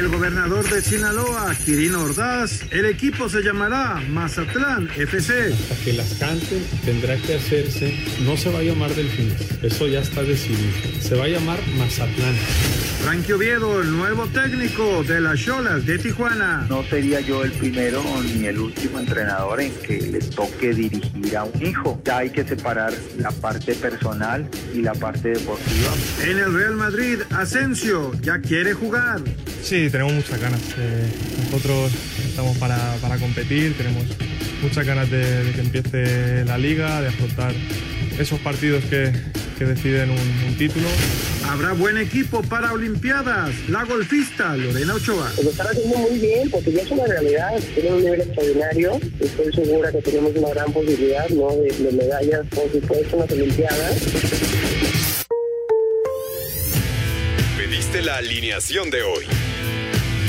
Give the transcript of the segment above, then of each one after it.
el gobernador de Sinaloa, Quirino Ordaz, el equipo se llamará Mazatlán FC. Hasta que las canten tendrá que hacerse, no se va a llamar Delfines, eso ya está decidido, se va a llamar Mazatlán. Frankie Oviedo, el nuevo técnico de las Cholas de Tijuana. No sería yo el primero ni el último entrenador en que le toque dirigir a un hijo. Ya hay que separar la parte personal y la parte deportiva. En el Real Madrid, Asensio ya quiere jugar. Sí, tenemos muchas ganas. Eh, nosotros estamos para, para, competir, tenemos muchas ganas de, de, que empiece la liga, de afrontar esos partidos que, que deciden un, un, título. Habrá buen equipo para Olimpiadas. La golfista Lorena Ochoa. Lo están haciendo muy bien porque ya es una realidad. Tienen un nivel extraordinario. Estoy segura que tenemos una gran posibilidad ¿no? de, de medallas, por supuesto, en las Olimpiadas. Pediste la alineación de hoy.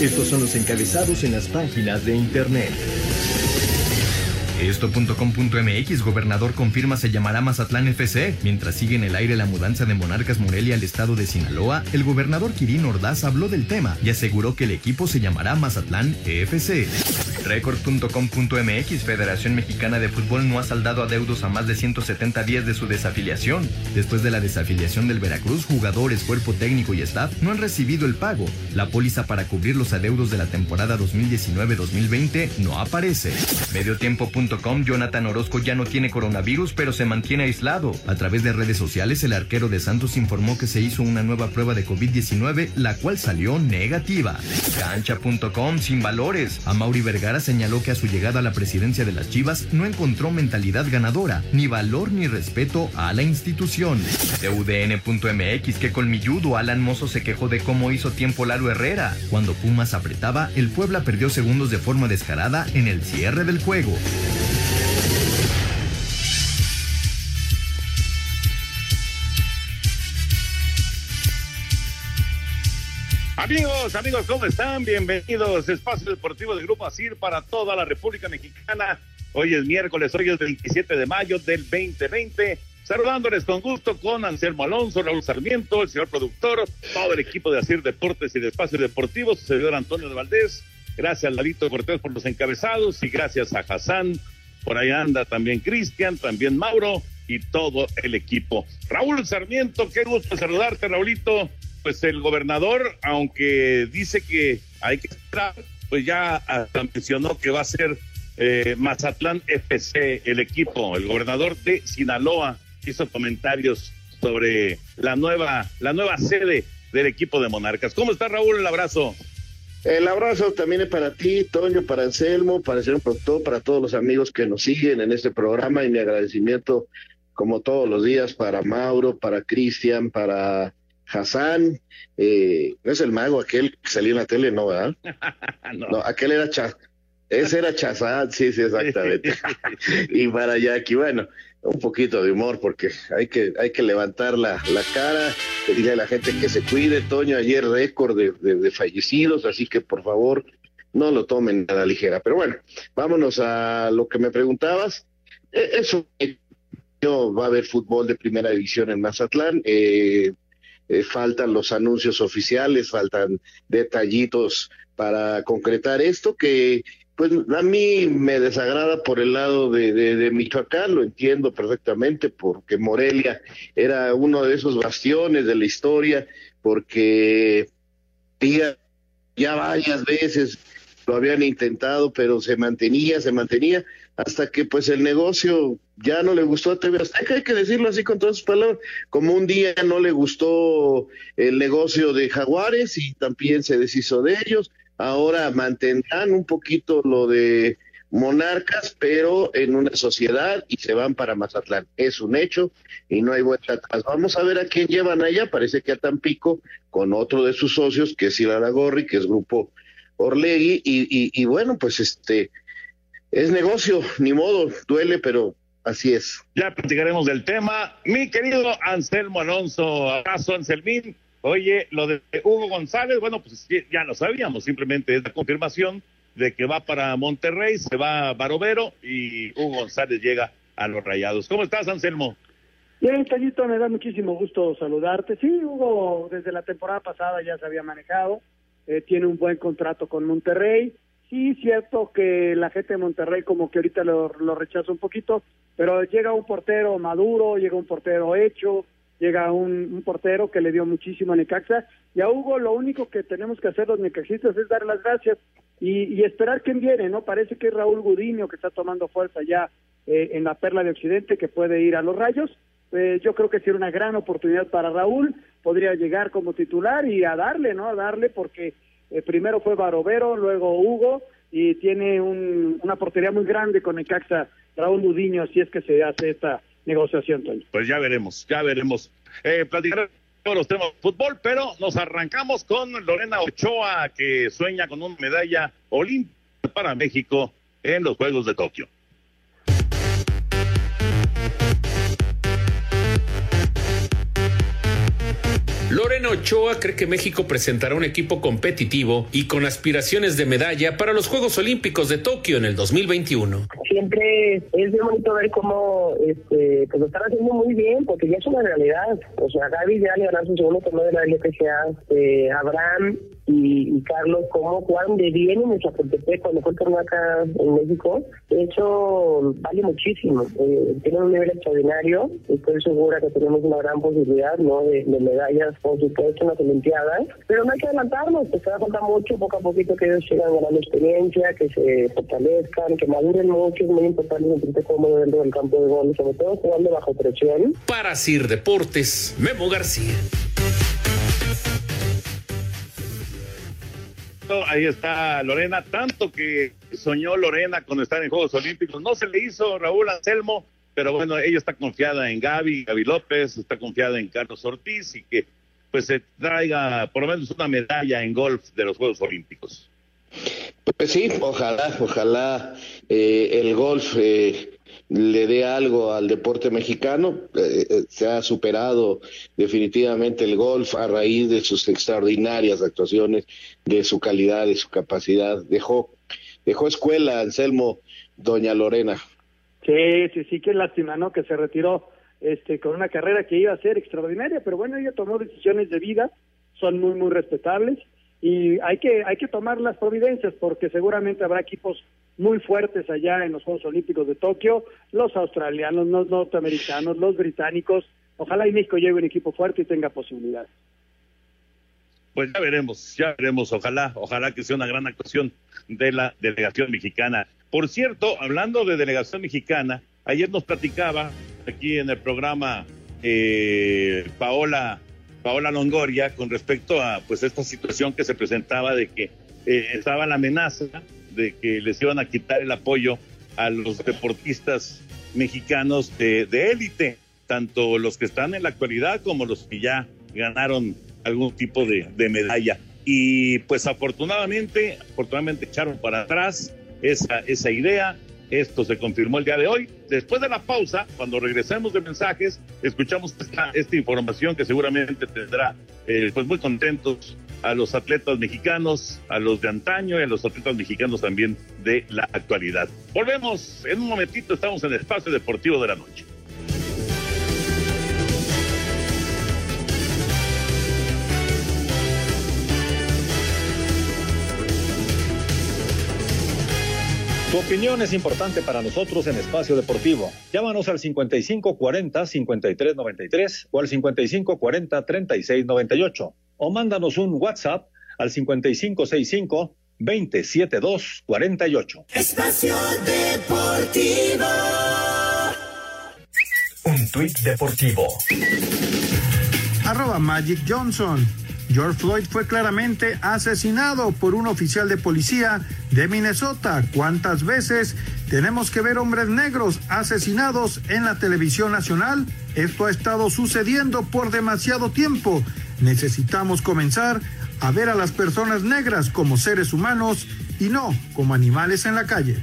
Estos son los encabezados en las páginas de internet. Esto.com.mx, gobernador confirma se llamará Mazatlán FC. Mientras sigue en el aire la mudanza de Monarcas Morelia al estado de Sinaloa, el gobernador Quirino Ordaz habló del tema y aseguró que el equipo se llamará Mazatlán FC. Record.com.mx, Federación Mexicana de Fútbol no ha saldado adeudos a más de 170 días de su desafiliación. Después de la desafiliación del Veracruz, jugadores, cuerpo técnico y staff no han recibido el pago. La póliza para cubrir los adeudos de la temporada 2019-2020 no aparece. Mediotiempo.com Jonathan Orozco ya no tiene coronavirus, pero se mantiene aislado. A través de redes sociales, el arquero de Santos informó que se hizo una nueva prueba de COVID-19, la cual salió negativa. Cancha.com sin valores. A Mauri Vergara señaló que a su llegada a la presidencia de las Chivas no encontró mentalidad ganadora, ni valor ni respeto a la institución. UDN.mx que colmilludo Alan Mozo se quejó de cómo hizo tiempo Lalo Herrera. Cuando Pumas apretaba, el Puebla perdió segundos de forma descarada en el cierre del juego. Amigos, amigos, ¿cómo están? Bienvenidos a Espacio Deportivo del Grupo ASIR para toda la República Mexicana. Hoy es miércoles, hoy es 27 de mayo del 2020. Saludándoles con gusto con Anselmo Alonso, Raúl Sarmiento, el señor productor, todo el equipo de ASIR Deportes y de Espacios Deportivos, su servidor Antonio de Valdés. Gracias, Lalito Cortés, por los encabezados y gracias a Hassan. Por ahí anda también Cristian, también Mauro y todo el equipo. Raúl Sarmiento, qué gusto saludarte, Raulito pues el gobernador, aunque dice que hay que esperar, pues ya mencionó que va a ser eh, Mazatlán FC el equipo. El gobernador de Sinaloa hizo comentarios sobre la nueva, la nueva sede del equipo de Monarcas. ¿Cómo está Raúl? El abrazo. El abrazo también es para ti, Toño, para Anselmo, para el señor productor, para todos los amigos que nos siguen en este programa y mi agradecimiento, como todos los días, para Mauro, para Cristian, para Hassan, eh, no es el mago aquel que salió en la tele, no, ¿verdad? no. aquel era Chaz, ese era Chazán, sí, sí, exactamente. y para Jackie, bueno, un poquito de humor porque hay que, hay que levantar la, la cara, pedirle a la gente que se cuide, Toño, ayer récord de, de, de fallecidos, así que por favor no lo tomen a la ligera. Pero bueno, vámonos a lo que me preguntabas. E, eso va a haber fútbol de primera división en Mazatlán. Eh, eh, faltan los anuncios oficiales, faltan detallitos para concretar esto que pues a mí me desagrada por el lado de, de, Michoacán, lo entiendo perfectamente, porque Morelia era uno de esos bastiones de la historia, porque ya, ya varias veces lo habían intentado, pero se mantenía, se mantenía, hasta que pues el negocio ya no le gustó a TV Azteca, hay que decirlo así con todas sus palabras, como un día no le gustó el negocio de Jaguares y también se deshizo de ellos, ahora mantendrán un poquito lo de monarcas, pero en una sociedad y se van para Mazatlán. Es un hecho y no hay vuelta atrás. Vamos a ver a quién llevan allá. Parece que a Tampico con otro de sus socios, que es Gorri, que es Grupo Orlegui. Y, y, bueno, pues este es negocio, ni modo, duele, pero así es. Ya platicaremos del tema. Mi querido Anselmo Alonso, abrazo Anselmín. Oye, lo de Hugo González, bueno, pues ya lo sabíamos, simplemente es la confirmación de que va para Monterrey, se va a Barovero y Hugo González llega a los Rayados. ¿Cómo estás, Anselmo? Bien, Tallito, me da muchísimo gusto saludarte. Sí, Hugo desde la temporada pasada ya se había manejado, eh, tiene un buen contrato con Monterrey. Sí, cierto que la gente de Monterrey como que ahorita lo, lo rechaza un poquito, pero llega un portero maduro, llega un portero hecho, llega un, portero que le dio muchísimo a Necaxa y a Hugo lo único que tenemos que hacer los necaxistas es dar las gracias y, esperar quién viene, ¿no? Parece que es Raúl Gudiño que está tomando fuerza ya eh, en la Perla de Occidente que puede ir a los Rayos. Eh, yo creo que sería una gran oportunidad para Raúl, podría llegar como titular y a darle, ¿no? A darle porque eh, primero fue Barovero, luego Hugo y tiene una portería muy grande con Necaxa Raúl Gudiño si es que se hace esta negociación, Pues ya veremos, ya veremos. Eh, platicar todos los temas de fútbol, pero nos arrancamos con Lorena Ochoa, que sueña con una medalla olímpica para México en los Juegos de Tokio. Lorena Ochoa cree que México presentará un equipo competitivo y con aspiraciones de medalla para los Juegos Olímpicos de Tokio en el 2021. Siempre es muy bonito ver cómo este, pues lo están haciendo muy bien, porque ya es una realidad. O sea, Gaby ya le ganó su segundo torneo de la LPGA, eh, Abraham y, Carlos, cómo jugaron de bien en Chapultepec cuando fue acá en México. Hecho, vale muchísimo. Eh, tienen un nivel extraordinario. Estoy segura que tenemos una gran posibilidad ¿no? de, de medallas por supuesto, en las Olimpiadas, pero no hay que adelantarnos, pues da falta mucho, poco a poquito que ellos sigan ganando experiencia, que se fortalezcan, que maduren mucho, es muy importante sentirte cómodo dentro del campo de gol, sobre todo jugando bajo presión. Para Sir Deportes, Memo García. Ahí está Lorena, tanto que soñó Lorena con estar en Juegos Olímpicos, no se le hizo Raúl Anselmo, pero bueno, ella está confiada en Gaby, Gaby López, está confiada en Carlos Ortiz y que pues se traiga por lo menos una medalla en golf de los Juegos Olímpicos. Pues sí, ojalá, ojalá eh, el golf eh, le dé algo al deporte mexicano. Eh, se ha superado definitivamente el golf a raíz de sus extraordinarias actuaciones, de su calidad, de su capacidad. Dejó, dejó escuela, Anselmo, doña Lorena. Sí, sí, sí, qué lástima, ¿no? Que se retiró este, con una carrera que iba a ser extraordinaria, pero bueno, ella tomó decisiones de vida, son muy, muy respetables y hay que, hay que tomar las providencias porque seguramente habrá equipos muy fuertes allá en los Juegos Olímpicos de Tokio, los australianos, los norteamericanos, los británicos, ojalá y México lleve un equipo fuerte y tenga posibilidades. Pues ya veremos, ya veremos, ojalá, ojalá que sea una gran actuación de la delegación mexicana. Por cierto, hablando de delegación mexicana, ayer nos platicaba aquí en el programa eh, Paola Paola Longoria con respecto a pues esta situación que se presentaba de que eh, estaba la amenaza de que les iban a quitar el apoyo a los deportistas mexicanos de élite, tanto los que están en la actualidad como los que ya ganaron algún tipo de, de medalla. Y pues afortunadamente, afortunadamente echaron para atrás esa, esa idea, esto se confirmó el día de hoy. Después de la pausa, cuando regresemos de mensajes, escuchamos esta, esta información que seguramente tendrá eh, pues muy contentos a los atletas mexicanos, a los de antaño y a los atletas mexicanos también de la actualidad. Volvemos en un momentito, estamos en espacio deportivo de la noche. Tu opinión es importante para nosotros en Espacio Deportivo. Llámanos al 5540-5393 o al 5540-3698 o mándanos un WhatsApp al 5565-27248. Espacio Deportivo. Un tuit deportivo. Arroba Magic Johnson. George Floyd fue claramente asesinado por un oficial de policía de Minnesota. ¿Cuántas veces tenemos que ver hombres negros asesinados en la televisión nacional? Esto ha estado sucediendo por demasiado tiempo. Necesitamos comenzar a ver a las personas negras como seres humanos y no como animales en la calle.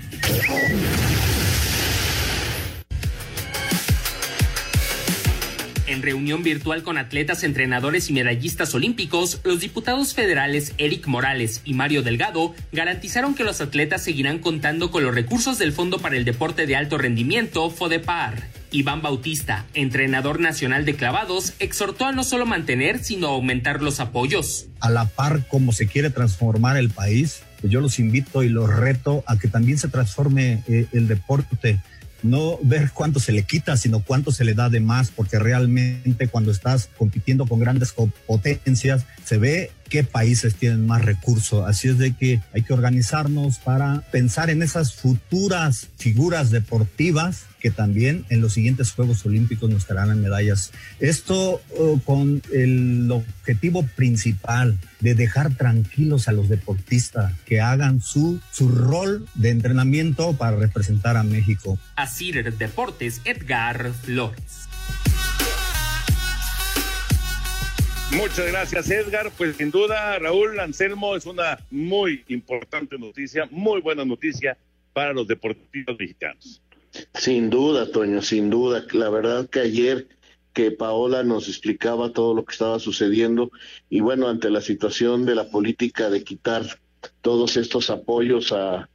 En reunión virtual con atletas, entrenadores y medallistas olímpicos, los diputados federales Eric Morales y Mario Delgado garantizaron que los atletas seguirán contando con los recursos del Fondo para el Deporte de Alto Rendimiento, FODEPAR. Iván Bautista, entrenador nacional de clavados, exhortó a no solo mantener, sino aumentar los apoyos. A la par como se quiere transformar el país, pues yo los invito y los reto a que también se transforme eh, el deporte no ver cuánto se le quita, sino cuánto se le da de más, porque realmente cuando estás compitiendo con grandes potencias, se ve qué países tienen más recursos. Así es de que hay que organizarnos para pensar en esas futuras figuras deportivas que también en los siguientes Juegos Olímpicos nos traerán medallas. Esto uh, con el objetivo principal de dejar tranquilos a los deportistas que hagan su, su rol de entrenamiento para representar a México. Así Deportes, Edgar Flores. Muchas gracias, Edgar. Pues sin duda, Raúl Anselmo es una muy importante noticia, muy buena noticia para los deportistas mexicanos. Sin duda, Toño, sin duda. La verdad que ayer que Paola nos explicaba todo lo que estaba sucediendo y bueno, ante la situación de la política de quitar todos estos apoyos a,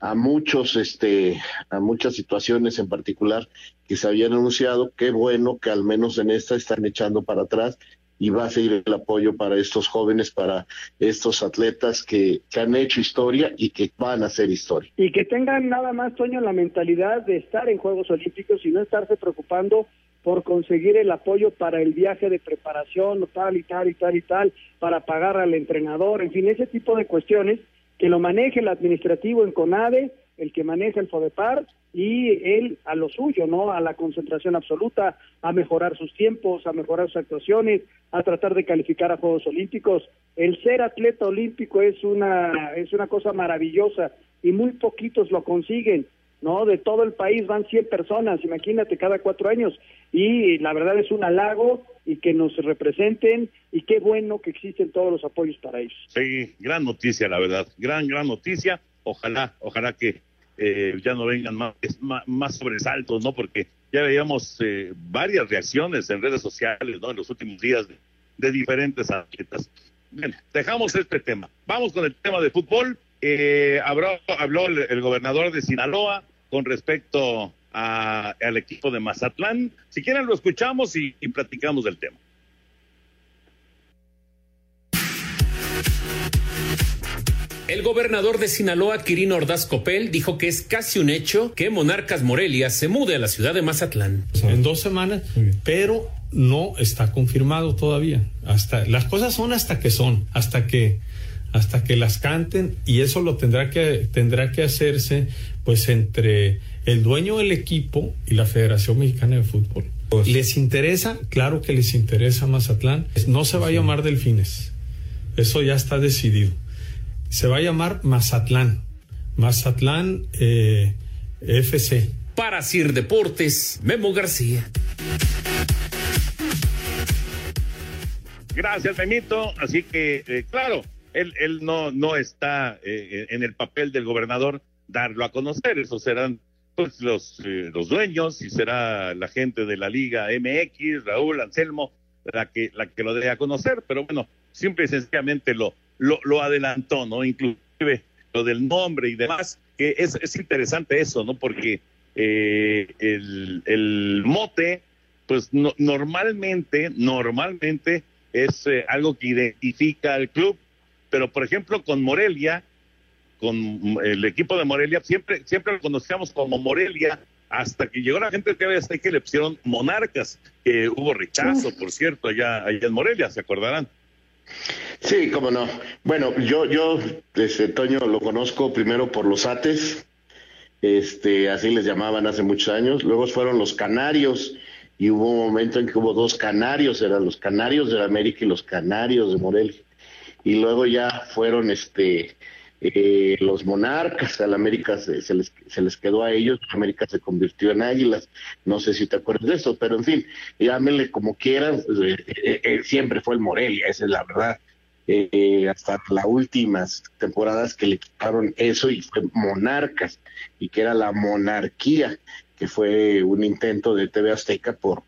a muchos, este, a muchas situaciones en particular que se habían anunciado, qué bueno que al menos en esta están echando para atrás y va a seguir el apoyo para estos jóvenes, para estos atletas que, que, han hecho historia y que van a hacer historia. Y que tengan nada más, Toño, la mentalidad de estar en Juegos Olímpicos y no estarse preocupando por conseguir el apoyo para el viaje de preparación, tal y tal y tal y tal, para pagar al entrenador, en fin, ese tipo de cuestiones que lo maneje el administrativo en CONADE, el que maneja el FODEPAR y él a lo suyo, ¿no? A la concentración absoluta, a mejorar sus tiempos, a mejorar sus actuaciones, a tratar de calificar a Juegos Olímpicos. El ser atleta olímpico es una es una cosa maravillosa y muy poquitos lo consiguen, ¿no? De todo el país van 100 personas, imagínate, cada cuatro años. Y la verdad es un halago y que nos representen y qué bueno que existen todos los apoyos para ellos. Sí, gran noticia, la verdad, gran, gran noticia. Ojalá, ojalá que eh, ya no vengan más, más, sobresaltos, ¿no? Porque ya veíamos eh, varias reacciones en redes sociales, ¿no? En los últimos días de, diferentes atletas. Bien, dejamos este tema. Vamos con el tema de fútbol. Eh, habló, el, gobernador de Sinaloa con respecto al equipo de Mazatlán. Si quieren lo escuchamos y platicamos del tema. El gobernador de Sinaloa, Quirino Ordaz Copel, dijo que es casi un hecho que Monarcas Morelia se mude a la ciudad de Mazatlán. En dos semanas, pero no está confirmado todavía. Hasta las cosas son hasta que son, hasta que hasta que las canten y eso lo tendrá que tendrá que hacerse pues entre el dueño del equipo y la Federación Mexicana de Fútbol. ¿Les interesa? Claro que les interesa Mazatlán. No se va a llamar Delfines. Eso ya está decidido se va a llamar Mazatlán. Mazatlán eh, FC. Para Sir Deportes, Memo García. Gracias, Memito. Así que, eh, claro, él, él no, no está eh, en el papel del gobernador darlo a conocer. Eso serán pues los, los dueños y será la gente de la Liga MX, Raúl Anselmo, la que, la que lo dé a conocer. Pero bueno, simple y sencillamente lo, lo, lo adelantó, ¿no? Inclusive lo del nombre y demás, que es, es interesante eso, ¿no? Porque eh, el, el, mote, pues no, normalmente, normalmente es eh, algo que identifica al club, pero por ejemplo con Morelia, con el equipo de Morelia, siempre, siempre lo conocíamos como Morelia, hasta que llegó la gente que había hasta que le pusieron monarcas, que hubo rechazo, por cierto, allá, allá en Morelia, se acordarán. Sí, cómo no. Bueno, yo, yo, este Toño, lo conozco primero por los ates, este, así les llamaban hace muchos años. Luego fueron los canarios y hubo un momento en que hubo dos canarios, eran los canarios de América y los canarios de Morelia. Y luego ya fueron este eh, los monarcas, al América se, les, se les quedó a ellos, América se convirtió en águilas, no sé si te acuerdas de eso, pero en fin, llámenle como quieran, pues, eh, eh, siempre fue el Morelia, esa es la verdad. hasta las últimas temporadas que le quitaron eso y fue Monarcas, y que era la monarquía, que fue un intento de TV Azteca por,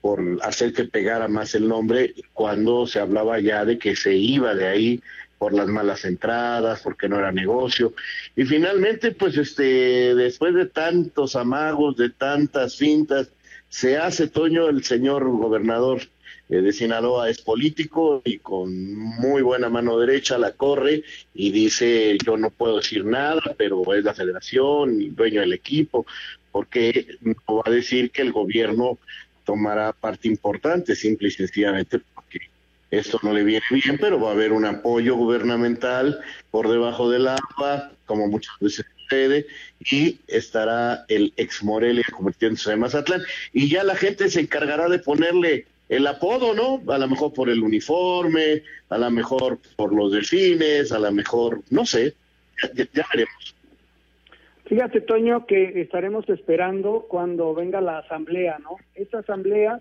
por hacer que pegara más el nombre cuando se hablaba ya de que se iba de ahí por las malas entradas, porque no era negocio. Y finalmente, pues este, después de tantos amagos, de tantas fintas, se hace Toño, el señor gobernador eh, de Sinaloa es político y con muy buena mano derecha la corre y dice yo no puedo decir nada, pero es la federación y dueño del equipo, porque no va a decir que el gobierno tomará parte importante, simple y sencillamente esto no le viene bien, pero va a haber un apoyo gubernamental por debajo del agua, como muchas veces sucede, y estará el ex Morelia convirtiéndose en Mazatlán, y ya la gente se encargará de ponerle el apodo, ¿no? A lo mejor por el uniforme, a lo mejor por los delfines, a lo mejor, no sé, ya, veremos. Fíjate, Toño, que estaremos esperando cuando venga la asamblea, ¿no? Esta asamblea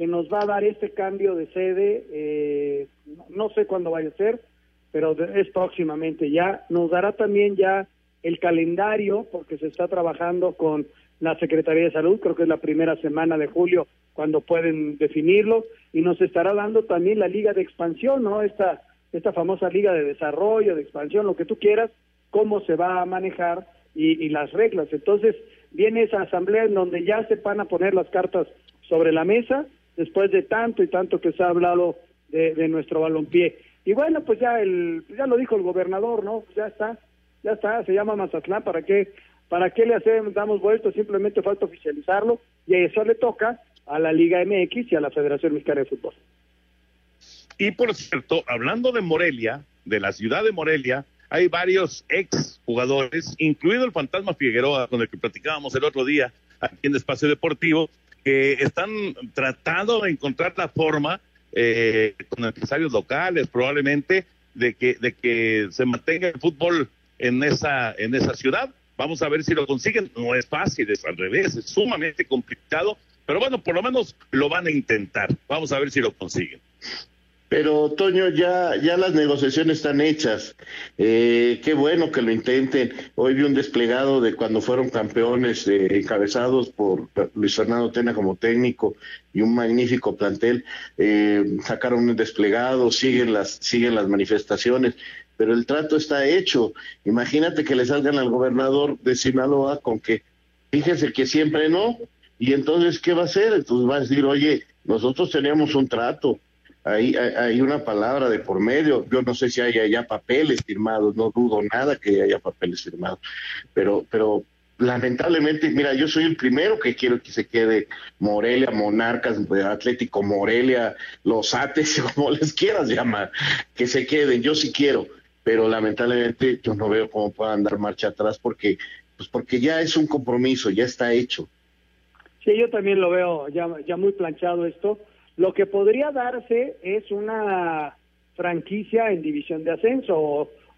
que nos va a dar este cambio de sede, eh, no sé cuándo vaya a ser, pero es próximamente ya. Nos dará también ya el calendario, porque se está trabajando con la Secretaría de Salud, creo que es la primera semana de julio cuando pueden definirlo, y nos estará dando también la liga de expansión, ¿no? Esta, esta famosa liga de desarrollo, de expansión, lo que tú quieras, cómo se va a manejar y, y las reglas. Entonces, viene esa asamblea en donde ya se van a poner las cartas sobre la mesa después de tanto y tanto que se ha hablado de, nuestro balompié. Y bueno, pues ya el ya lo dijo el gobernador, ¿no? Ya está, ya está, se llama Mazatlán, ¿para qué para qué le hacemos damos vuelto? Simplemente falta oficializarlo y eso le toca a la Liga MX y a la Federación Mexicana de Fútbol. Y por cierto, hablando de Morelia, de la ciudad de Morelia, hay varios ex jugadores, incluido el Fantasma Figueroa, con el que platicábamos el otro día aquí en Espacio Deportivo, que están tratando de encontrar la forma eh, con empresarios locales probablemente de que de que se mantenga el fútbol en esa en esa ciudad. Vamos a ver si lo consiguen. No es fácil es al revés es sumamente complicado pero bueno por lo menos lo van a intentar. Vamos a ver si lo consiguen pero Toño, ya, ya las negociaciones están hechas. Eh, qué bueno que lo intenten. Hoy vi un desplegado de cuando fueron campeones eh, encabezados por Luis Fernando Tena como técnico y un magnífico plantel. Eh, sacaron un desplegado, siguen las, siguen las manifestaciones, pero el trato está hecho. Imagínate que le salgan al gobernador de Sinaloa con que, fíjese que siempre no, y entonces, ¿qué va a hacer? Entonces va a decir, oye, nosotros teníamos un trato hay, hay, una palabra de por medio. Yo no sé si hay allá papeles firmados, no dudo nada que haya papeles firmados, pero, pero lamentablemente, mira, yo soy el primero que quiero que se quede Morelia, Monarcas, Atlético Morelia, Los Ates, como les quieras llamar, que se queden, yo sí quiero, pero lamentablemente yo no veo cómo puedan dar marcha atrás porque, pues porque ya es un compromiso, ya está hecho. Sí, yo también lo veo ya, ya muy planchado esto lo que podría darse es una franquicia en división de ascenso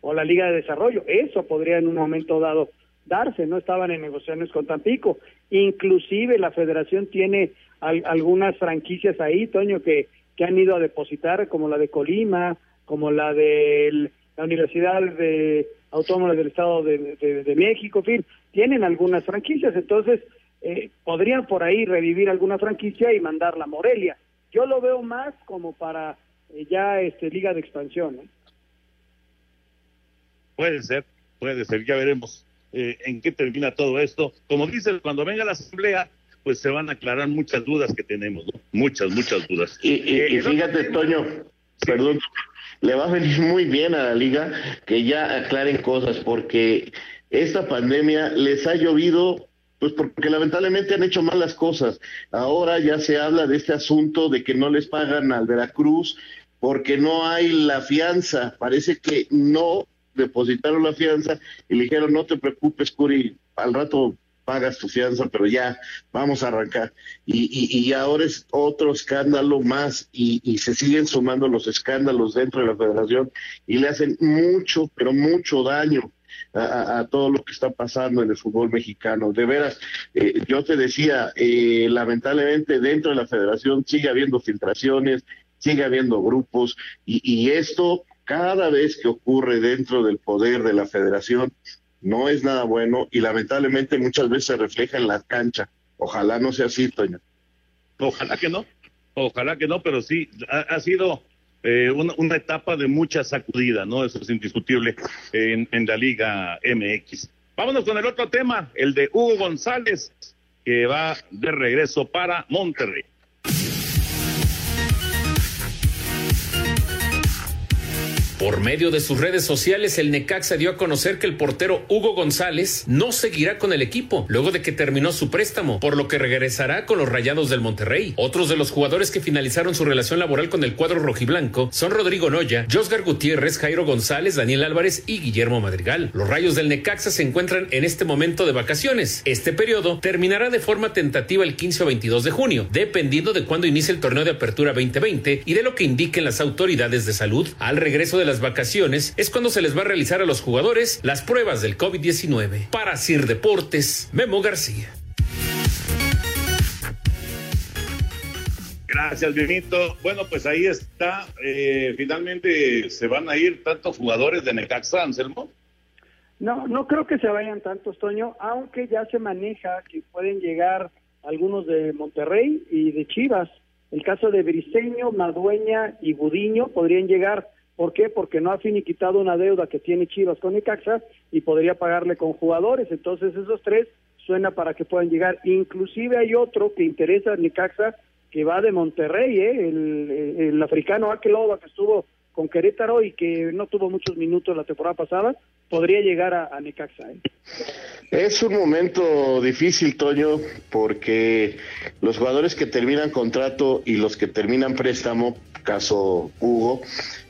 o, la Liga de Desarrollo. Eso podría en un momento dado darse. No estaban en negociaciones con Tampico. Inclusive la federación tiene algunas franquicias ahí, Toño, que, que han ido a depositar, como la de Colima, como la de la Universidad de Autónoma del Estado de, México, en fin, tienen algunas franquicias. Entonces, eh, podrían por ahí revivir alguna franquicia y mandarla a Morelia. Yo lo veo más como para eh, ya este liga de expansión. Puede ser, puede ser, ya veremos eh, en qué termina todo esto. Como dice, cuando venga la asamblea, pues se van a aclarar muchas dudas que tenemos, muchas, muchas dudas. Y, eh, fíjate, Toño, perdón, le va a venir muy bien a la liga que ya aclaren cosas, porque esta pandemia les ha llovido pues porque lamentablemente han hecho mal las cosas. Ahora ya se habla de este asunto de que no les pagan al Veracruz porque no hay la fianza. Parece que no depositaron la fianza y le dijeron, no te preocupes, Curi, al rato pagas tu fianza, pero ya vamos a arrancar. Y, y, ahora es otro escándalo más y, y, se siguen sumando los escándalos dentro de la federación y le hacen mucho, pero mucho daño. A, todo lo que está pasando en el fútbol mexicano. De veras, eh, yo te decía, eh, lamentablemente dentro de la federación sigue habiendo filtraciones, sigue habiendo grupos y, esto cada vez que ocurre dentro del poder de la federación no es nada bueno y lamentablemente muchas veces se refleja en la cancha. Ojalá no sea así, Toño. Ojalá que no, ojalá que no, pero sí, ha, sido eh, una, etapa de mucha sacudida, ¿no? Eso es indiscutible en, en la Liga MX. Vámonos con el otro tema, el de Hugo González, que va de regreso para Monterrey. Por medio de sus redes sociales, el Necaxa dio a conocer que el portero Hugo González no seguirá con el equipo luego de que terminó su préstamo, por lo que regresará con los Rayados del Monterrey. Otros de los jugadores que finalizaron su relación laboral con el cuadro rojiblanco son Rodrigo Noya, Josgar Gutiérrez, Jairo González, Daniel Álvarez y Guillermo Madrigal. Los Rayos del Necaxa se encuentran en este momento de vacaciones. Este periodo terminará de forma tentativa el 15 o 22 de junio, dependiendo de cuándo inicie el torneo de apertura 2020 y de lo que indiquen las autoridades de salud. Al regreso de la vacaciones es cuando se les va a realizar a los jugadores las pruebas del COVID-19. Para Sir Deportes, Memo García. Gracias, Benito. Bueno, pues ahí está. Eh, finalmente se van a ir tantos jugadores de Necaxa, Anselmo. No, no creo que se vayan tantos, Toño, aunque ya se maneja que pueden llegar algunos de Monterrey y de Chivas. El caso de Briseño, Madueña y Budiño podrían llegar. ¿Por qué? Porque no ha finiquitado una deuda que tiene Chivas con Necaxa y podría pagarle con jugadores. Entonces esos tres suena para que puedan llegar. Inclusive hay otro que interesa a Necaxa que va de Monterrey, ¿eh? el, africano Akeloba que estuvo con Querétaro y que no tuvo muchos minutos la temporada pasada, podría llegar a, Necaxa. ¿eh? Es un momento difícil, Toño, porque los jugadores que terminan contrato y los que terminan préstamo, caso Hugo,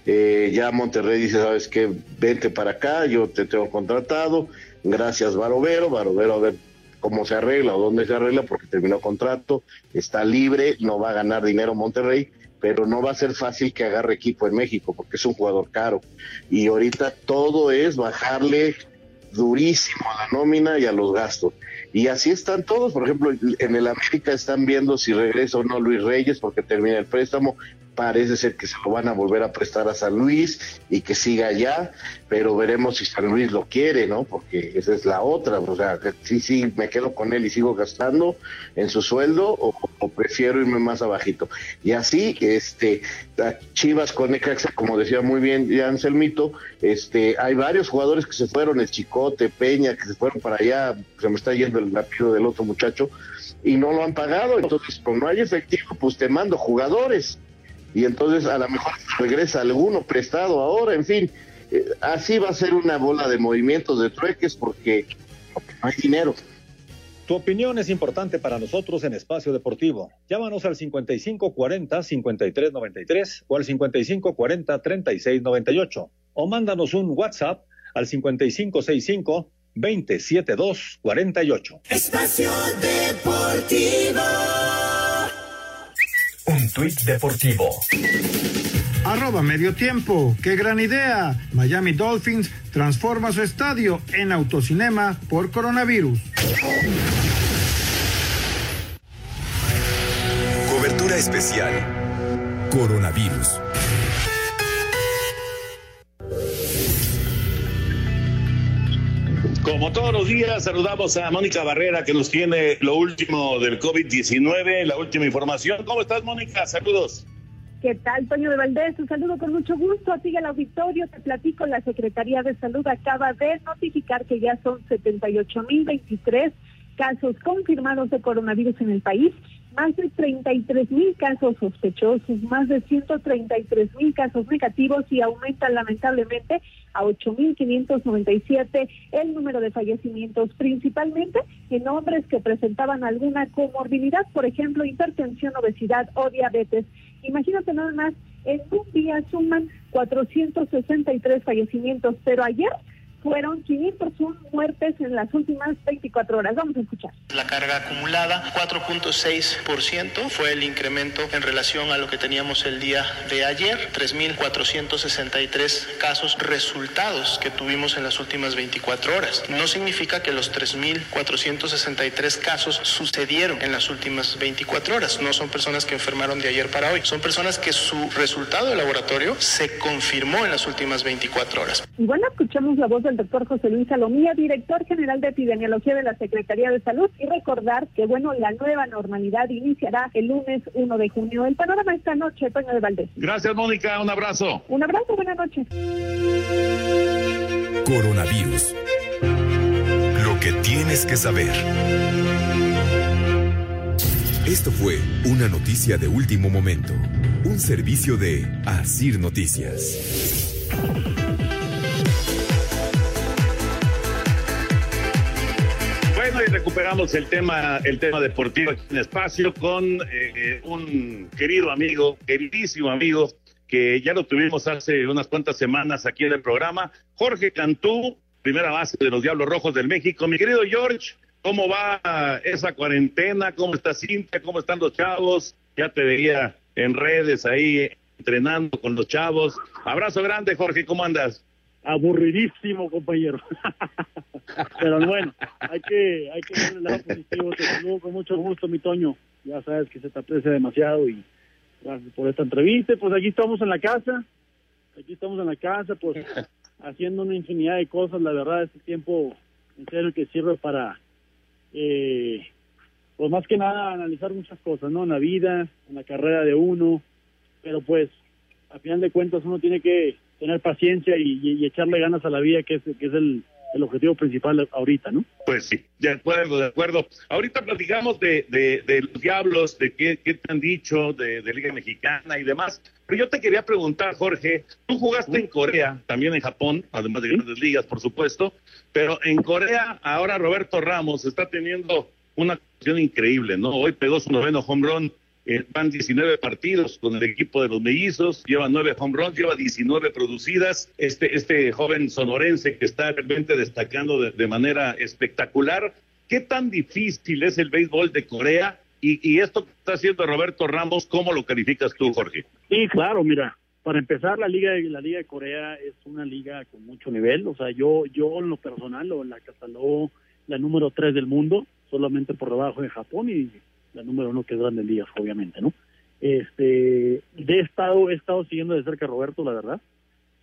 eh, ya Monterrey dice, sabes qué, vente para acá, yo te tengo contratado, gracias Barovero, Barovero a ver cómo se arregla o dónde se arregla porque terminó contrato, está libre, no va a ganar dinero Monterrey, pero no va a ser fácil que agarre equipo en México porque es un jugador caro. Y ahorita todo es bajarle durísimo a la nómina y a los gastos. Y así están todos, por ejemplo, en el América están viendo si regresa o no Luis Reyes porque termina el préstamo, parece ser que se lo van a volver a prestar a San Luis y que siga allá, pero veremos si San Luis lo quiere, ¿no? Porque esa es la otra, o sea, sí, sí, me quedo con él y sigo gastando en su sueldo o, prefiero irme más abajito. Y así, este, Chivas con Necaxa, como decía muy bien ya Anselmito, este, hay varios jugadores que se fueron, el Chicote, Peña, que se fueron para allá, se me está yendo el rápido del otro muchacho, y no lo han pagado, entonces como no hay efectivo, pues te mando jugadores y entonces a lo mejor regresa alguno prestado ahora, en fin, eh, así va a ser una bola de movimientos de trueques porque no hay dinero. Tu opinión es importante para nosotros en Espacio Deportivo. Llámanos al 5540-5393 o al 5540-3698 o mándanos un WhatsApp al 5565-27248. Espacio Deportivo. Un tuit deportivo. Arroba medio tiempo. ¡Qué gran idea! Miami Dolphins transforma su estadio en autocinema por coronavirus. Cobertura especial. Coronavirus. Como todos los días, saludamos a Mónica Barrera que nos tiene lo último del COVID-19, la última información. ¿Cómo estás, Mónica? Saludos. ¿Qué tal, Toño de Valdés? Un saludo con mucho gusto. Sigue el auditorio. Te platico, la Secretaría de Salud acaba de notificar que ya son 78.023 casos confirmados de coronavirus en el país más de 33 mil casos sospechosos, más de 133 mil casos negativos y aumenta lamentablemente a 8.597 el número de fallecimientos, principalmente en hombres que presentaban alguna comorbilidad, por ejemplo, hipertensión, obesidad o diabetes. Imagínate nada más, en un día suman 463 fallecimientos, pero ayer fueron 501 muertes en las últimas 24 horas. Vamos a escuchar. La carga acumulada 4.6% fue el incremento en relación a lo que teníamos el día de ayer, 3.463 casos resultados que tuvimos en las últimas 24 horas. No significa que los 3.463 casos sucedieron en las últimas 24 horas, no son personas que enfermaron de ayer para hoy, son personas que su resultado de laboratorio se confirmó en las últimas 24 horas. Y bueno, escuchamos la voz del doctor José Luis Salomía, director general de epidemiología de la Secretaría de Salud, y recordar que, bueno, la nueva normalidad iniciará el lunes 1 de junio. El panorama esta noche, Toño de Valdés. Gracias, Mónica. Un abrazo. Un abrazo, buenas noches. Coronavirus. Lo que tienes que saber. Esto fue una noticia de último momento. Un servicio de Asir Noticias. Recuperamos el tema, el tema deportivo aquí en espacio con eh, un querido amigo, queridísimo amigo, que ya lo tuvimos hace unas cuantas semanas aquí en el programa, Jorge Cantú, primera base de los Diablos Rojos del México. Mi querido George, ¿cómo va esa cuarentena? ¿Cómo está Cintia? ¿Cómo están los chavos? Ya te veía en redes ahí entrenando con los chavos. Abrazo grande, Jorge, ¿cómo andas? Aburridísimo, compañero. Pero bueno, hay que, hay que ver el lado positivo. Te saludo con mucho gusto, mi Toño. Ya sabes que se te aprecia demasiado y gracias por esta entrevista. Pues aquí estamos en la casa. Aquí estamos en la casa, pues haciendo una infinidad de cosas. La verdad, este tiempo en serio que sirve para, eh, pues más que nada, analizar muchas cosas, ¿no? En la vida, en la carrera de uno. Pero pues, a final de cuentas, uno tiene que tener paciencia y, y- y echarle ganas a la vida, que es, que es el, el objetivo principal ahorita, ¿no? Pues sí, de acuerdo, de acuerdo. Ahorita platicamos de, de, de los diablos, de qué, qué te han dicho, de, de Liga Mexicana y demás. Pero yo te quería preguntar, Jorge, tú jugaste en Corea, también en Japón, además de grandes ligas, por supuesto, pero en Corea ahora Roberto Ramos está teniendo una actuación increíble, ¿no? Hoy pegó su noveno home run, eh, van 19 partidos con el equipo de los mellizos, lleva 9 home runs, lleva 19 producidas. Este, este joven sonorense que está realmente destacando de, de manera espectacular. ¿Qué tan difícil es el béisbol de Corea? Y, y esto que está haciendo Roberto Ramos, ¿cómo lo calificas tú, Jorge? Sí, claro, mira, para empezar la liga de la liga de Corea es una liga con mucho nivel, o sea, yo yo en lo personal lo la catalogó la número tres del mundo, solamente por debajo de Japón y la número uno que es Grandes Ligas, obviamente, ¿no? Este, de estado he estado siguiendo de cerca a Roberto, la verdad.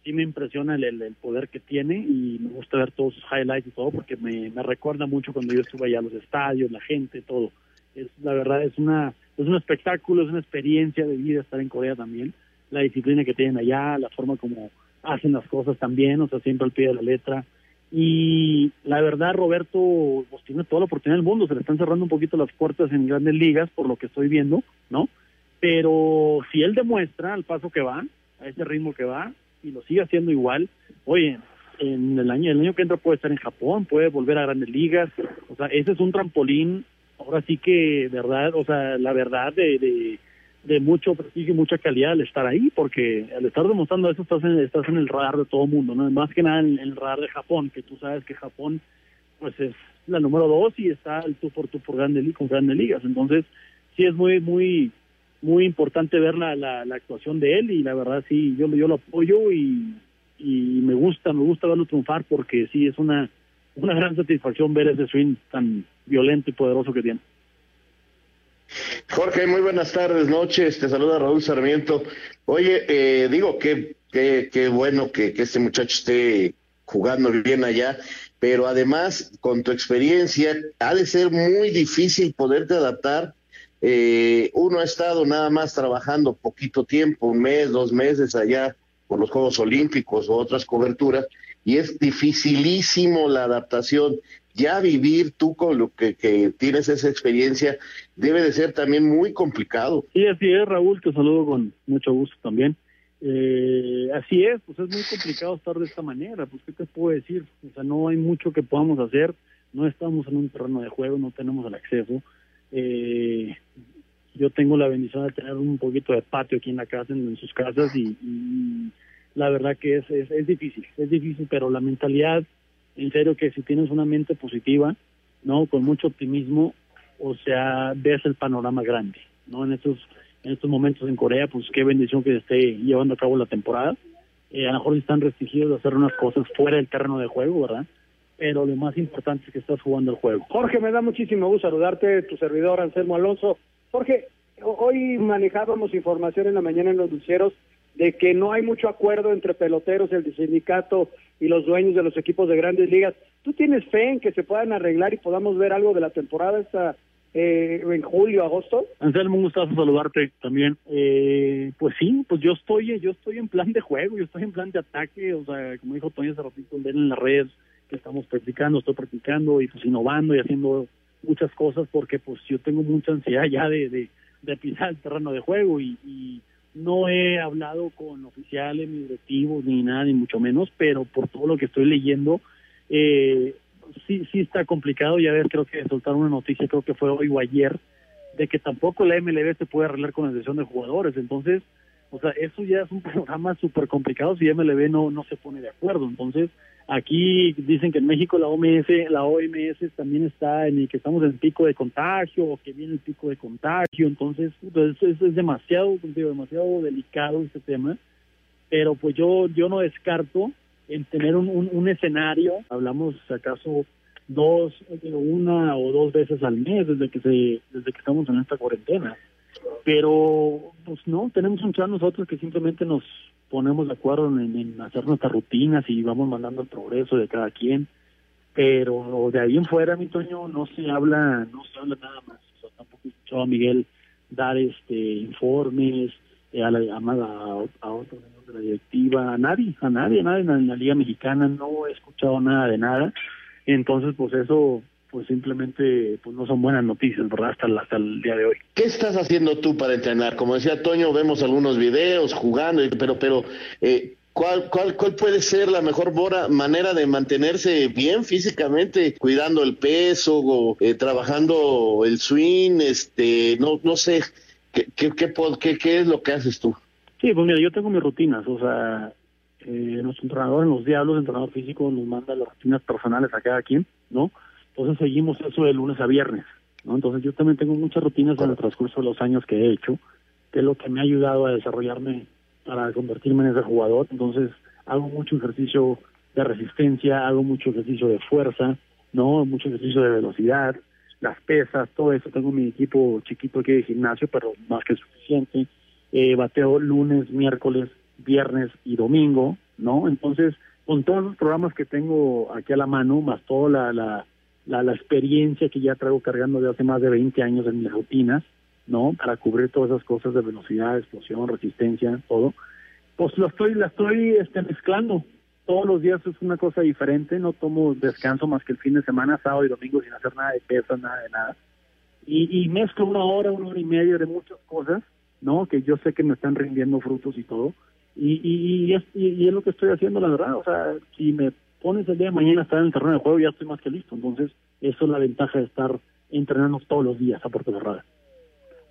Sí me impresiona el, el, el poder que tiene y me gusta ver todos sus highlights y todo porque me, me recuerda mucho cuando yo estuve allá a los estadios, la gente, todo. Es la verdad es una es un espectáculo, es una experiencia de vida estar en Corea también la disciplina que tienen allá, la forma como hacen las cosas también, o sea, siempre al pie de la letra. Y la verdad, Roberto, pues tiene toda la oportunidad del mundo, se le están cerrando un poquito las puertas en grandes ligas, por lo que estoy viendo, ¿no? Pero si él demuestra al paso que va, a ese ritmo que va, y lo sigue haciendo igual, oye, en el año, el año que entra puede estar en Japón, puede volver a grandes ligas, o sea, ese es un trampolín, ahora sí que, verdad, o sea, la verdad de, de de mucho prestigio y mucha calidad al estar ahí, porque al estar demostrando eso estás en, estás en el radar de todo mundo, ¿no? Más que nada en, el radar de Japón, que tú sabes que Japón pues es la número dos y está el tú por tú por grande con grandes ligas. Entonces, sí es muy, muy, muy importante ver la, la, la actuación de él y la verdad sí, yo, yo lo apoyo y, y me gusta, me gusta verlo triunfar porque sí es una, una gran satisfacción ver ese swing tan violento y poderoso que tiene. Jorge, muy buenas tardes, noches. Te saluda Raúl Sarmiento. Oye, eh, digo que qué qué bueno que, que este muchacho esté jugando bien allá, pero además, con tu experiencia, ha de ser muy difícil poderte adaptar. Eh, uno ha estado nada más trabajando poquito tiempo, un mes, dos meses allá por los Juegos Olímpicos o otras coberturas, y es dificilísimo la adaptación. Ya vivir tú con lo que, que tienes esa experiencia debe de ser también muy complicado. Sí, así es, Raúl, te saludo con mucho gusto también. Eh, así es, pues es muy complicado estar de esta manera, pues qué te puedo decir, o sea, no hay mucho que podamos hacer, no estamos en un terreno de juego, no tenemos el acceso. Eh, yo tengo la bendición de tener un poquito de patio aquí en la casa, en, sus casas, y, la verdad que es, es difícil, es difícil, pero la mentalidad en serio que si tienes una mente positiva, ¿no? Con mucho optimismo, o sea, ves el panorama grande, ¿no? En estos, en estos momentos en Corea, pues qué bendición que esté llevando a cabo la temporada. Eh, a lo mejor están restringidos de hacer unas cosas fuera del terreno de juego, ¿verdad? Pero lo más importante es que estás jugando el juego. Jorge, me da muchísimo gusto saludarte, tu servidor Anselmo Alonso. Jorge, hoy manejábamos información en la mañana en los dulceros de que no hay mucho acuerdo entre peloteros, el sindicato y los dueños de los equipos de grandes ligas. ¿Tú tienes fe en que se puedan arreglar y podamos ver algo de la temporada esta eh, en julio, agosto? Anselmo, un gustazo saludarte también. Eh, pues sí, pues yo estoy, yo estoy en plan de juego, yo estoy en plan de ataque, o sea, como dijo Toño hace ratito, en las redes que estamos practicando, estoy practicando y pues innovando y haciendo muchas cosas porque pues yo tengo mucha ansiedad ya de, de, de pisar el terreno de juego y, y no he hablado con oficiales, ni directivos, ni nada, ni mucho menos, pero por todo lo que estoy leyendo, eh, sí, sí está complicado. Ya ves, creo que soltaron una noticia, creo que fue hoy o ayer, de que tampoco la MLB se puede arreglar con la sesión de jugadores. Entonces, o sea, eso ya es un programa súper complicado si MLB no, no se pone de acuerdo. Entonces, aquí dicen que en México la OMS, la OMS también está en el que estamos en pico de contagio o que viene el pico de contagio. Entonces, pues, es, es demasiado, demasiado delicado este tema. Pero pues yo, yo no descarto en tener un, un, un escenario, hablamos acaso dos, una o dos veces al mes desde que se, desde que estamos en esta cuarentena. Pero, pues no, tenemos un chat nosotros que simplemente nos ponemos de acuerdo en, hacer nuestras rutinas y vamos mandando el progreso de cada quien. Pero de ahí en fuera, mi Toño, no se habla, no se habla nada más. O sea, tampoco he escuchado a Miguel dar este informes eh, a, la, a, a, otros de la directiva, a nadie, a nadie, a nadie en la Liga Mexicana, no he escuchado nada de nada. Entonces, pues eso pues simplemente pues no son buenas noticias, ¿verdad? Hasta, hasta el día de hoy. ¿Qué estás haciendo tú para entrenar? Como decía Toño, vemos algunos videos jugando, pero, pero eh, ¿cuál, cuál, ¿cuál puede ser la mejor bora, manera de mantenerse bien físicamente, cuidando el peso, o, eh, trabajando el swing, este, no, no sé, ¿qué, qué, qué, qué, qué es lo que haces tú? Sí, pues mira, yo tengo mis rutinas, o sea, eh, nuestro entrenador en los Diablos, entrenador físico, nos manda las rutinas personales a cada quien, ¿no? Entonces seguimos eso de lunes a viernes, ¿no? Entonces yo también tengo muchas rutinas en el transcurso de los años que he hecho, que es lo que me ha ayudado a desarrollarme para convertirme en ese jugador. Entonces hago mucho ejercicio de resistencia, hago mucho ejercicio de fuerza, ¿no? Mucho ejercicio de velocidad, las pesas, todo eso. Tengo mi equipo chiquito aquí de gimnasio, pero más que suficiente. Eh, bateo lunes, miércoles, viernes y domingo, ¿no? Entonces, con todos los programas que tengo aquí a la mano, más toda la, la, la, la, experiencia que ya traigo cargando de hace más de 20 años en mis rutinas, ¿no? Para cubrir todas esas cosas de velocidad, explosión, resistencia, todo, pues lo estoy, la estoy este, mezclando. Todos los días es una cosa diferente, no tomo descanso más que el fin de semana, sábado y domingo sin hacer nada de pesas, nada de nada. Y, y mezclo una hora, una hora y media de muchas cosas, ¿no? Que yo sé que me están rindiendo frutos y todo y, y, y, es, y, es, lo que estoy haciendo, la verdad. O sea, si me pones el día de mañana a estar en el terreno de juego, ya estoy más que listo. Entonces, eso es la ventaja de estar entrenando todos los días a puerta cerrada.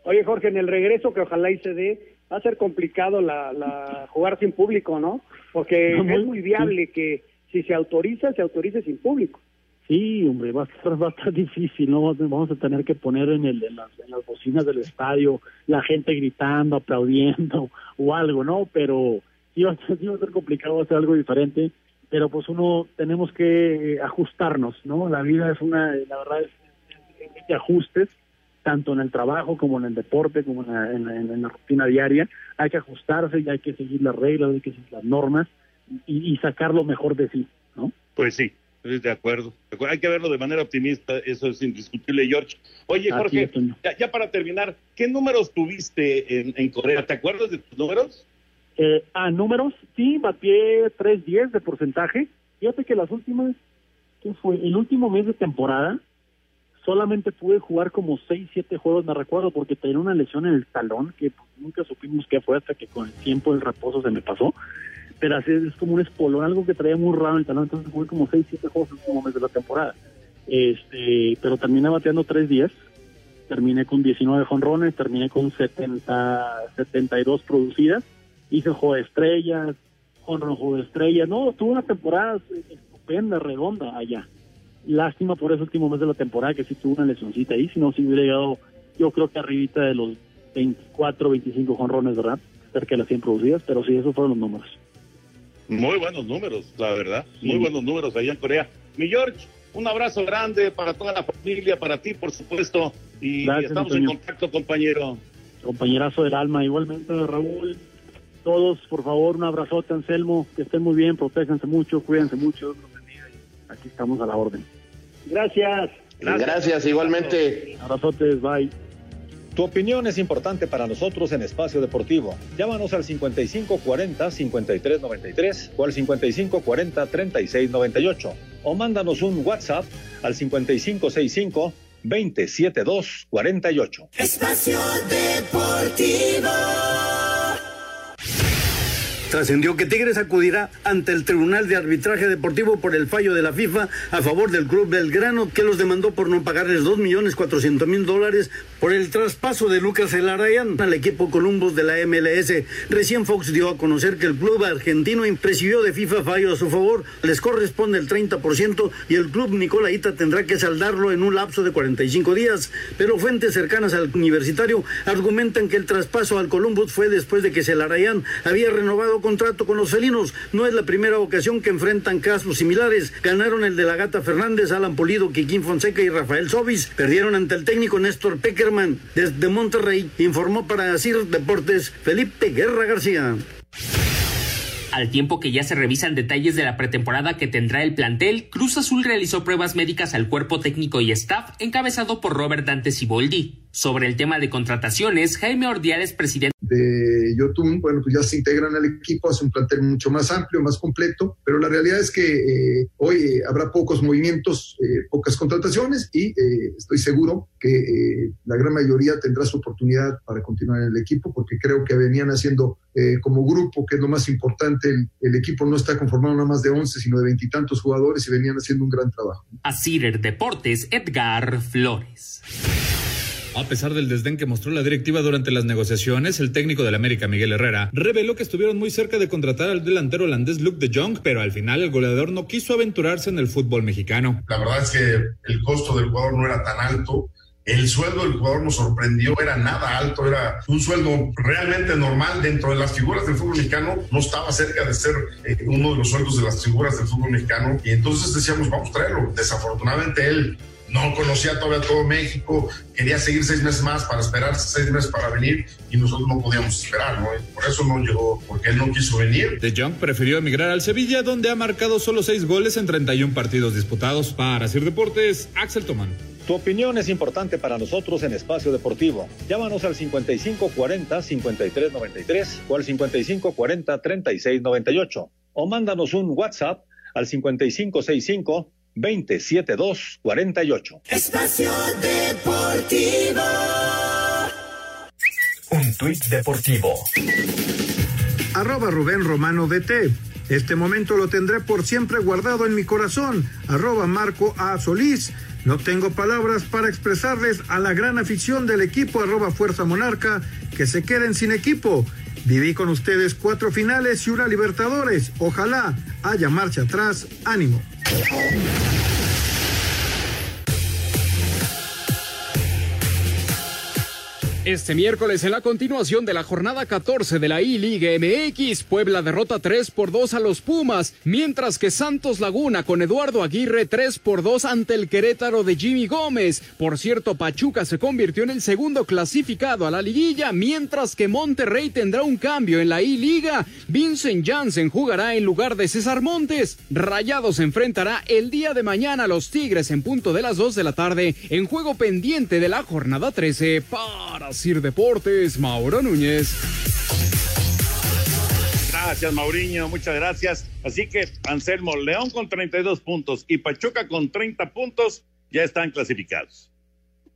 Oye, Jorge, en el regreso que ojalá y se dé, va a ser complicado la, la jugar sin público, ¿no? Porque no, es muy viable sí. que si se autoriza, se autorice sin público. Sí, hombre, va a estar, va a estar difícil, ¿no? Vamos a tener que poner en, el, en, las, en las bocinas del estadio la gente gritando, aplaudiendo o algo, ¿no? Pero sí va, a ser, sí va a ser complicado hacer algo diferente, pero pues uno tenemos que ajustarnos, ¿no? La vida es una, la verdad es, es, es de ajustes, tanto en el trabajo como en el deporte, como en la, en, la, en la, rutina diaria. Hay que ajustarse y hay que seguir las reglas, hay que seguir las normas y, y sacar lo mejor de sí, ¿no? Pues sí, Estoy de acuerdo. Hay que verlo de manera optimista, eso es indiscutible, George. Oye, Jorge, es, ya, ya, para terminar, ¿qué números tuviste en, en, Corea? ¿Te acuerdas de tus números? Eh, ah, números, sí, batié 3.10 de porcentaje. Fíjate que las últimas, ¿qué fue? El último mes de temporada, solamente pude jugar como 6, 7 juegos, me recuerdo, porque tenía una lesión en el talón que pues, nunca supimos qué fue hasta que con el tiempo el reposo se me pasó pero así es como un espolón, algo que traía muy raro en el talón, entonces jugué como 6, 7 juegos el último mes de la temporada. Este, pero terminé bateando 3-10, terminé con 19 jonrones, terminé con 70, 72 producidas, hice juego de estrellas, jonrón juego de estrellas, no, tuve una temporada estupenda, redonda allá. Lástima por ese último mes de la temporada que sí tuvo una lesioncita ahí, si no, si hubiera llegado, yo creo que arribita de los 24, 25 jonrones, ¿verdad? Cerca de las 100 producidas, pero sí, esos fueron los números. Muy buenos números, la verdad. Muy buenos números allá en Corea. Mi George, un abrazo grande para toda la familia, para ti, por supuesto. Y Gracias, estamos en contacto, compañero. Compañerazo del alma, igualmente Raúl. Todos, por favor, un abrazote, Anselmo, que estén muy bien, protéjanse mucho, cuídense mucho. Aquí estamos a la orden. Gracias. Gracias, igualmente. Abrazotes, bye. Tu opinión es importante para nosotros en Espacio Deportivo. Llámanos al 5540-5393 o al 5540-3698 o mándanos un WhatsApp al 5565-27248. Espacio Deportivo. Trascendió que Tigres acudirá ante el Tribunal de Arbitraje Deportivo por el fallo de la FIFA a favor del Club Belgrano que los demandó por no pagarles dos millones cuatrocientos mil dólares por el traspaso de Lucas Elarayan al equipo Columbus de la MLS. Recién Fox dio a conocer que el club argentino recibió de FIFA fallo a su favor. Les corresponde el 30% y el club Nicolaita tendrá que saldarlo en un lapso de 45 días. Pero fuentes cercanas al universitario argumentan que el traspaso al Columbus fue después de que Celarayán había renovado contrato con los felinos. No es la primera ocasión que enfrentan casos similares. Ganaron el de la Gata Fernández, Alan Polido, Kikín Fonseca y Rafael Sobis. Perdieron ante el técnico Néstor Peckerman. Desde Monterrey informó para CIR Deportes Felipe Guerra García. Al tiempo que ya se revisan detalles de la pretemporada que tendrá el plantel, Cruz Azul realizó pruebas médicas al cuerpo técnico y staff encabezado por Robert Dante Siboldi. Sobre el tema de contrataciones, Jaime Ordiales, presidente de Yotun, bueno, pues ya se integran al equipo, hace un plantel mucho más amplio, más completo, pero la realidad es que eh, hoy eh, habrá pocos movimientos, eh, pocas contrataciones y eh, estoy seguro que eh, la gran mayoría tendrá su oportunidad para continuar en el equipo, porque creo que venían haciendo eh, como grupo, que es lo más importante, el, el equipo no está conformado nada más de 11, sino de veintitantos jugadores y venían haciendo un gran trabajo. a Cider Deportes, Edgar Flores. A pesar del desdén que mostró la directiva durante las negociaciones, el técnico del América, Miguel Herrera, reveló que estuvieron muy cerca de contratar al delantero holandés Luke de Jong, pero al final el goleador no quiso aventurarse en el fútbol mexicano. La verdad es que el costo del jugador no era tan alto. El sueldo del jugador nos sorprendió, era nada alto, era un sueldo realmente normal dentro de las figuras del fútbol mexicano, no estaba cerca de ser eh, uno de los sueldos de las figuras del fútbol mexicano y entonces decíamos, vamos a traerlo. Desafortunadamente él no conocía todavía todo México, quería seguir seis meses más para esperar seis meses para venir y nosotros no podíamos esperar, ¿no? Y por eso no llegó, porque él no quiso venir. De Jong prefirió emigrar al Sevilla, donde ha marcado solo seis goles en 31 partidos disputados. Para Sir Deportes, Axel Tomán. Tu opinión es importante para nosotros en Espacio Deportivo. Llámanos al 5540-5393 o al 5540-3698 o mándanos un WhatsApp al 5565 27248. Espacio Deportivo. Un tuit deportivo. Arroba Rubén Romano DT. Este momento lo tendré por siempre guardado en mi corazón. Arroba Marco A. Solís. No tengo palabras para expresarles a la gran afición del equipo arroba Fuerza Monarca que se queden sin equipo. Viví con ustedes cuatro finales y una Libertadores. Ojalá haya marcha atrás. Ánimo. Este miércoles, en la continuación de la jornada 14 de la I-Liga MX, Puebla derrota 3 por 2 a los Pumas, mientras que Santos Laguna con Eduardo Aguirre 3 por 2 ante el Querétaro de Jimmy Gómez. Por cierto, Pachuca se convirtió en el segundo clasificado a la liguilla, mientras que Monterrey tendrá un cambio en la I-Liga. Vincent Janssen jugará en lugar de César Montes. Rayados enfrentará el día de mañana a los Tigres en punto de las 2 de la tarde en juego pendiente de la jornada 13 para Sir Deportes, Mauro Núñez. Gracias, Mauriño, muchas gracias. Así que Anselmo León con 32 puntos y Pachuca con 30 puntos ya están clasificados.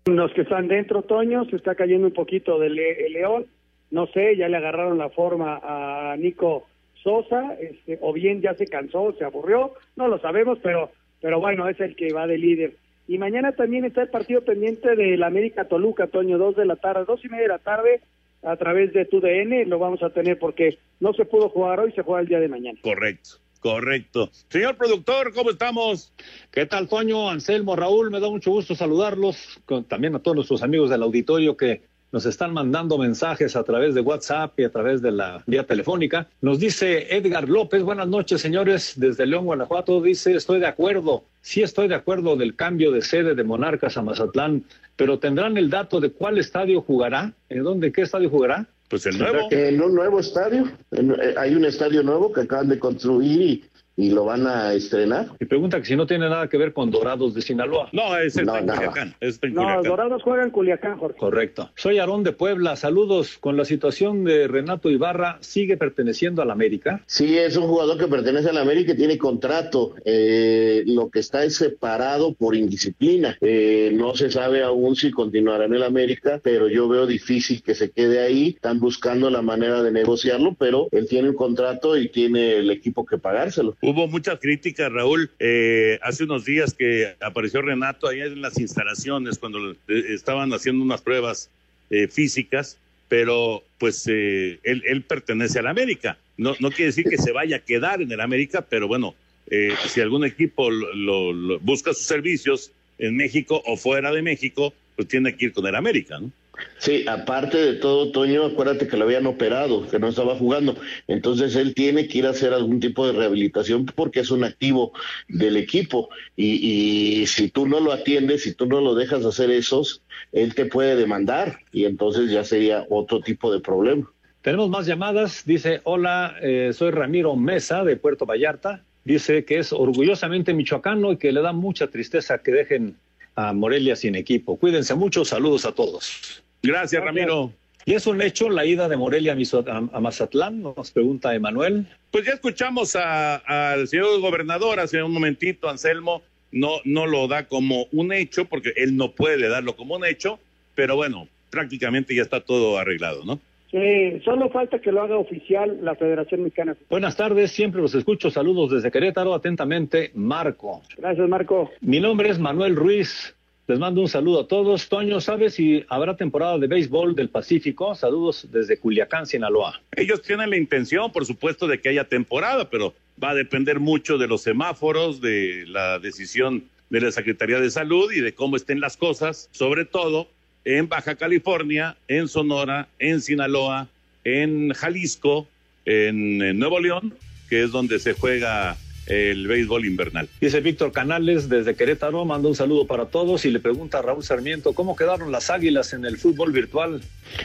Los que están dentro, Toño, se está cayendo un poquito del Le- el León. No sé, ya le agarraron la forma a Nico Sosa, este, o bien ya se cansó, se aburrió, no lo sabemos, pero, pero bueno, es el que va de líder. Y mañana también está el partido pendiente del América Toluca, Toño, dos de la tarde, dos y media de la tarde, a través de TUDN, lo vamos a tener porque no se pudo jugar hoy, se juega el día de mañana. Correcto. Correcto. Señor productor, ¿cómo estamos? ¿Qué tal, Toño? Anselmo, Raúl, me da mucho gusto saludarlos, con, también a todos nuestros amigos del auditorio que nos están mandando mensajes a través de WhatsApp y a través de la vía telefónica. Nos dice Edgar López, buenas noches, señores, desde León, Guanajuato, dice, estoy de acuerdo, sí estoy de acuerdo del cambio de sede de Monarcas a Mazatlán, pero tendrán el dato de cuál estadio jugará, en dónde, qué estadio jugará. Pues el nuevo. En un nuevo estadio. En- eh, hay un estadio nuevo que acaban de construir y, y lo van a estrenar. Y pregunta que si no tiene nada que ver con Dorados de Sinaloa. No, es el No, en nada. Culiacán. No, Culiacán. Dorados juega en Culiacán, Jorge. Correcto. Soy Aarón de Puebla. Saludos. Con la situación de Renato Ibarra, ¿sigue perteneciendo al América? Sí, es un jugador que pertenece a la América y tiene contrato. Eh, lo que está es separado por indisciplina. Eh, no se sabe aún si continuará en el América, pero yo veo difícil que se quede ahí. Están buscando la manera de negociarlo, pero él tiene un contrato y tiene el equipo que pagárselo. Hubo muchas críticas, Raúl, eh, hace unos días que apareció Renato ahí en las instalaciones cuando eh, estaban haciendo unas pruebas eh, físicas, pero pues eh, él, pertenece al América. No, no quiere decir que se vaya a quedar en el América, pero bueno, eh, si algún equipo lo- busca sus servicios en México o fuera de México, pues tiene que ir con el América, ¿no? Sí, aparte de todo, Toño, acuérdate que lo habían operado, que no estaba jugando. Entonces él tiene que ir a hacer algún tipo de rehabilitación porque es un activo del equipo. Y, si tú no lo atiendes, si tú no lo dejas hacer esos, él te puede demandar y entonces ya sería otro tipo de problema. Tenemos más llamadas. Dice, hola, eh, soy Ramiro Mesa de Puerto Vallarta. Dice que es orgullosamente michoacano y que le da mucha tristeza que dejen a Morelia sin equipo. Cuídense mucho. Saludos a todos. Gracias, Ramiro. ¿Y es un hecho la ida de Morelia a, Mazatlán? Nos pregunta Emanuel. Pues ya escuchamos a- al señor gobernador hace un momentito, Anselmo, no, no lo da como un hecho, porque él no puede darlo como un hecho, pero bueno, prácticamente ya está todo arreglado, ¿no? Sí, solo falta que lo haga oficial la Federación Mexicana. Buenas tardes, siempre los escucho. Saludos desde Querétaro. Atentamente, Marco. Gracias, Marco. Mi nombre es Manuel Ruiz. Les mando un saludo a todos. Toño, ¿sabes si habrá temporada de béisbol del Pacífico? Saludos desde Culiacán, Sinaloa. Ellos tienen la intención, por supuesto, de que haya temporada, pero va a depender mucho de los semáforos, de la decisión de la Secretaría de Salud y de cómo estén las cosas, sobre todo en Baja California, en Sonora, en Sinaloa, en Jalisco, en, en Nuevo León, que es donde se juega el béisbol invernal. Dice Víctor Canales desde Querétaro, manda un saludo para todos y le pregunta a Raúl Sarmiento, ¿cómo quedaron las águilas en el fútbol virtual?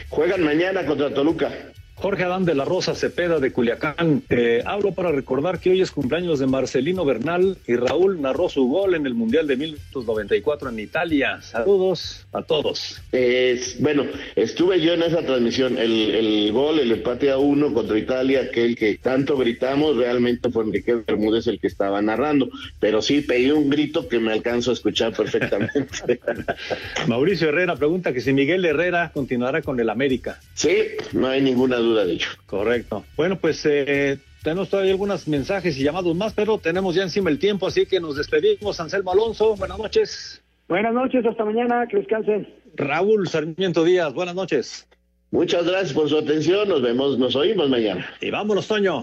Juegan mañana contra Toluca. Jorge Adán de la Rosa Cepeda de Culiacán. Eh, hablo para recordar que hoy es cumpleaños de Marcelino Bernal y Raúl narró su gol en el Mundial de 1994 en Italia. Saludos a todos. Es- bueno, estuve yo en esa transmisión. El, el gol, el empate a uno contra Italia, aquel que tanto gritamos, realmente fue Enrique Bermúdez el que estaba narrando. Pero sí, pegué un grito que me alcanzo a escuchar perfectamente. Mauricio Herrera pregunta que si Miguel Herrera continuará con el América. sí, no hay ninguna duda de ello. Correcto. Bueno, pues eh, tenemos todavía algunos mensajes y llamados más, pero tenemos ya encima el tiempo, así que nos despedimos. Anselmo Alonso, buenas noches. Buenas noches, hasta mañana, que descansen. Raúl Sarmiento Díaz, buenas noches. Muchas gracias por su atención. Nos vemos, nos oímos mañana. Y vámonos, Toño.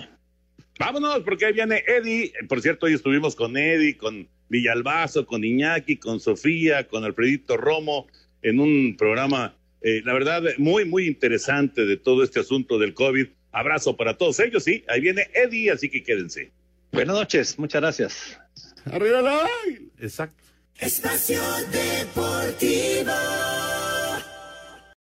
Vámonos, porque ahí viene Eddie. Por cierto, hoy estuvimos con Eddie, con Villalbazo, con Iñaki, con Sofía, con Alfredito Romo, en un programa, eh, la verdad, muy, muy interesante de todo este asunto del COVID. Abrazo para todos ellos, sí. Ahí viene Eddie, así que quédense. Buenas noches, muchas gracias. Arriba la... Exacto. Espacio Deportivo.